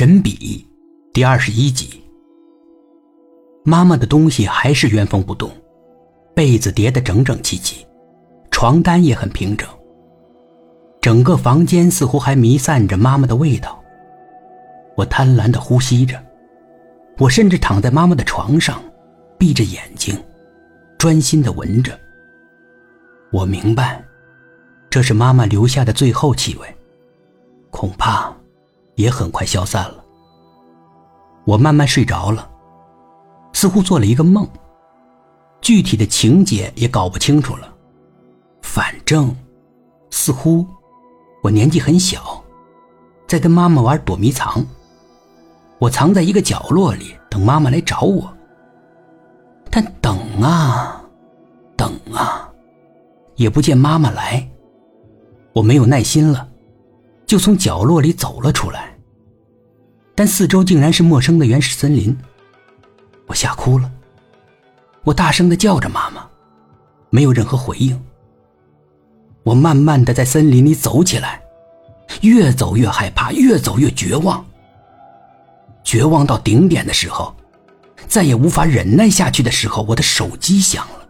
神笔第二十一集。妈妈的东西还是原封不动，被子叠得整整齐齐，床单也很平整。整个房间似乎还弥散着妈妈的味道。我贪婪的呼吸着，我甚至躺在妈妈的床上，闭着眼睛，专心的闻着。我明白，这是妈妈留下的最后气味，恐怕也很快消散了。我慢慢睡着了，似乎做了一个梦，具体的情节也搞不清楚了。反正，似乎我年纪很小，在跟妈妈玩躲迷藏。我藏在一个角落里，等妈妈来找我。但等啊，等啊，也不见妈妈来。我没有耐心了，就从角落里走了出来。但四周竟然是陌生的原始森林，我吓哭了。我大声的叫着妈妈，没有任何回应。我慢慢的在森林里走起来，越走越害怕，越走越绝望。绝望到顶点的时候，再也无法忍耐下去的时候，我的手机响了，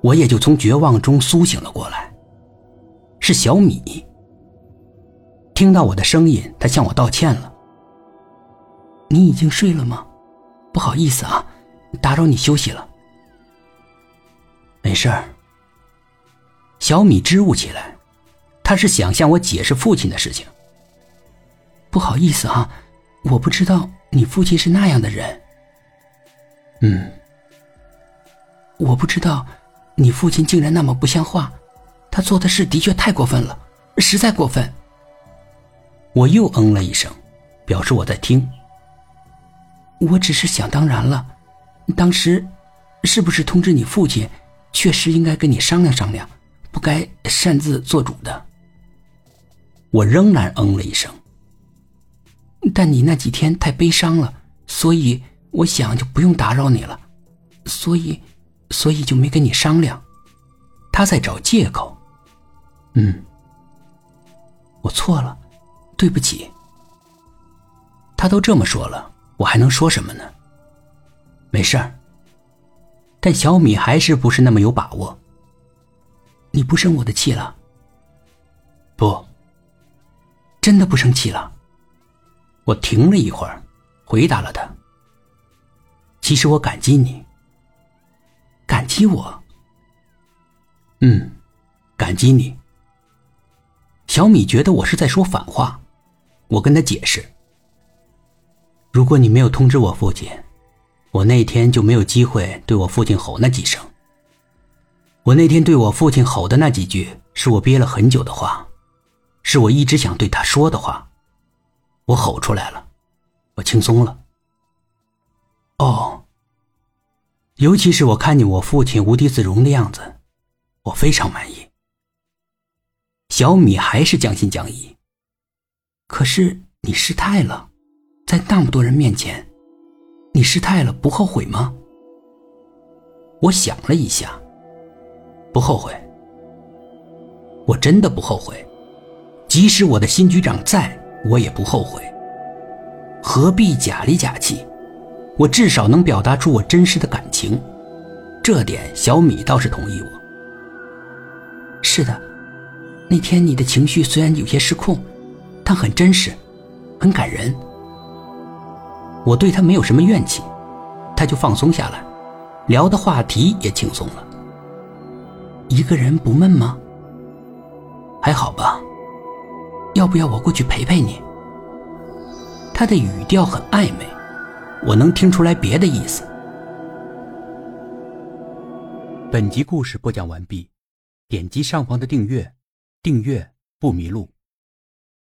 我也就从绝望中苏醒了过来。是小米。听到我的声音，他向我道歉了。你已经睡了吗？不好意思啊，打扰你休息了。没事儿。小米支吾起来，他是想向我解释父亲的事情。不好意思啊。我不知道你父亲是那样的人。嗯，我不知道你父亲竟然那么不像话，他做的事的确太过分了，实在过分。我又嗯了一声，表示我在听。我只是想当然了，当时是不是通知你父亲，确实应该跟你商量商量，不该擅自做主的。我仍然嗯了一声。但你那几天太悲伤了，所以我想就不用打扰你了，所以，所以就没跟你商量。他在找借口。嗯，我错了，对不起。他都这么说了，我还能说什么呢？没事儿。但小米还是不是那么有把握。你不生我的气了？不，真的不生气了。我停了一会儿，回答了他。其实我感激你，感激我。嗯，感激你。小米觉得我是在说反话，我跟他解释：如果你没有通知我父亲，我那天就没有机会对我父亲吼那几声。我那天对我父亲吼的那几句，是我憋了很久的话，是我一直想对他说的话。我吼出来了，我轻松了。哦，尤其是我看见我父亲无地自容的样子，我非常满意。小米还是将信将疑。可是你失态了，在那么多人面前，你失态了，不后悔吗？我想了一下，不后悔。我真的不后悔，即使我的新局长在。我也不后悔，何必假里假气？我至少能表达出我真实的感情，这点小米倒是同意我。是的，那天你的情绪虽然有些失控，但很真实，很感人。我对他没有什么怨气，他就放松下来，聊的话题也轻松了。一个人不闷吗？还好吧。要不要我过去陪陪你？他的语调很暧昧，我能听出来别的意思。本集故事播讲完毕，点击上方的订阅，订阅不迷路。